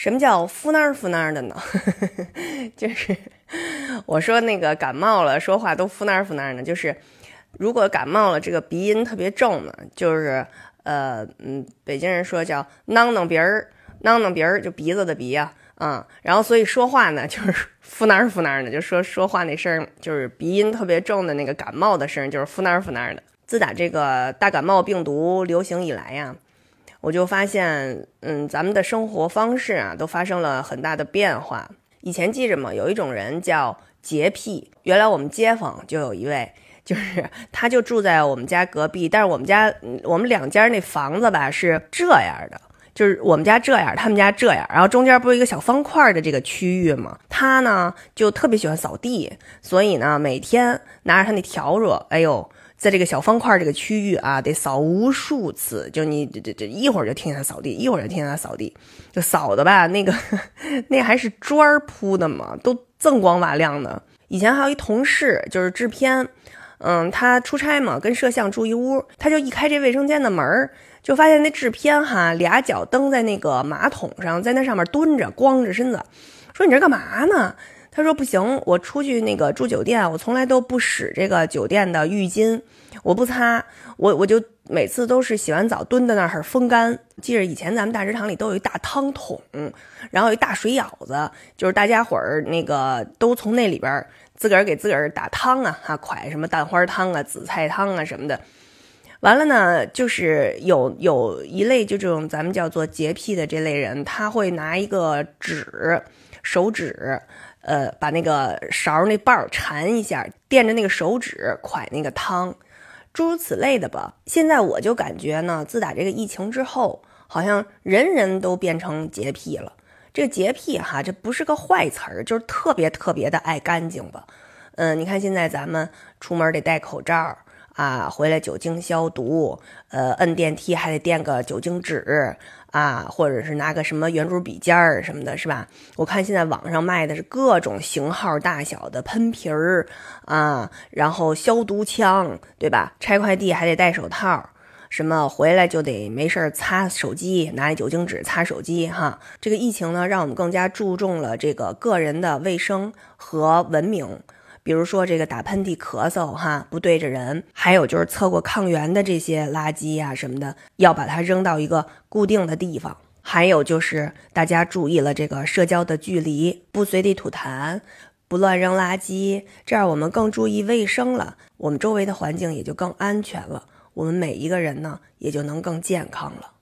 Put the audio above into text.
什么叫敷那儿敷那儿的呢？就是我说那个感冒了，说话都敷那儿敷那儿的。就是如果感冒了，这个鼻音特别重呢，就是呃嗯，北京人说叫囔囔鼻儿，囔囔鼻儿就鼻子的鼻呀，啊，然后所以说话呢就是 敷那儿敷那儿的，就说说话那声就是鼻音特别重的那个感冒的声，就是敷那儿敷那儿的。自打这个大感冒病毒流行以来呀。我就发现，嗯，咱们的生活方式啊，都发生了很大的变化。以前记着嘛？有一种人叫洁癖。原来我们街坊就有一位，就是他就住在我们家隔壁，但是我们家我们两家那房子吧是这样的，就是我们家这样，他们家这样，然后中间不是一个小方块的这个区域吗？他呢就特别喜欢扫地，所以呢每天拿着他那笤帚，哎呦。在这个小方块这个区域啊，得扫无数次，就你这这这一会儿就听见他扫地，一会儿就听见他扫地，就扫的吧，那个 那还是砖铺的嘛，都锃光瓦亮的。以前还有一同事就是制片，嗯，他出差嘛，跟摄像住一屋，他就一开这卫生间的门就发现那制片哈俩脚蹬在那个马桶上，在那上面蹲着，光着身子，说你这干嘛呢？他说不行，我出去那个住酒店，我从来都不使这个酒店的浴巾，我不擦，我我就每次都是洗完澡蹲在那儿风干。记着以前咱们大食堂里都有一大汤桶，然后有一大水舀子，就是大家伙儿那个都从那里边自个儿给自个儿打汤啊，哈，蒯什么蛋花汤啊、紫菜汤啊什么的。完了呢，就是有有一类就这种咱们叫做洁癖的这类人，他会拿一个纸，手指。呃，把那个勺那把缠一下，垫着那个手指蒯那个汤，诸如此类的吧。现在我就感觉呢，自打这个疫情之后，好像人人都变成洁癖了。这个洁癖哈，这不是个坏词儿，就是特别特别的爱干净吧。嗯，你看现在咱们出门得戴口罩。啊，回来酒精消毒，呃，摁电梯还得垫个酒精纸啊，或者是拿个什么圆珠笔尖儿什么的，是吧？我看现在网上卖的是各种型号大小的喷瓶儿啊，然后消毒枪，对吧？拆快递还得戴手套，什么回来就得没事儿擦手机，拿酒精纸擦手机哈。这个疫情呢，让我们更加注重了这个个人的卫生和文明。比如说这个打喷嚏、咳嗽，哈，不对着人；还有就是测过抗原的这些垃圾呀什么的，要把它扔到一个固定的地方；还有就是大家注意了这个社交的距离，不随地吐痰，不乱扔垃圾，这样我们更注意卫生了，我们周围的环境也就更安全了，我们每一个人呢也就能更健康了。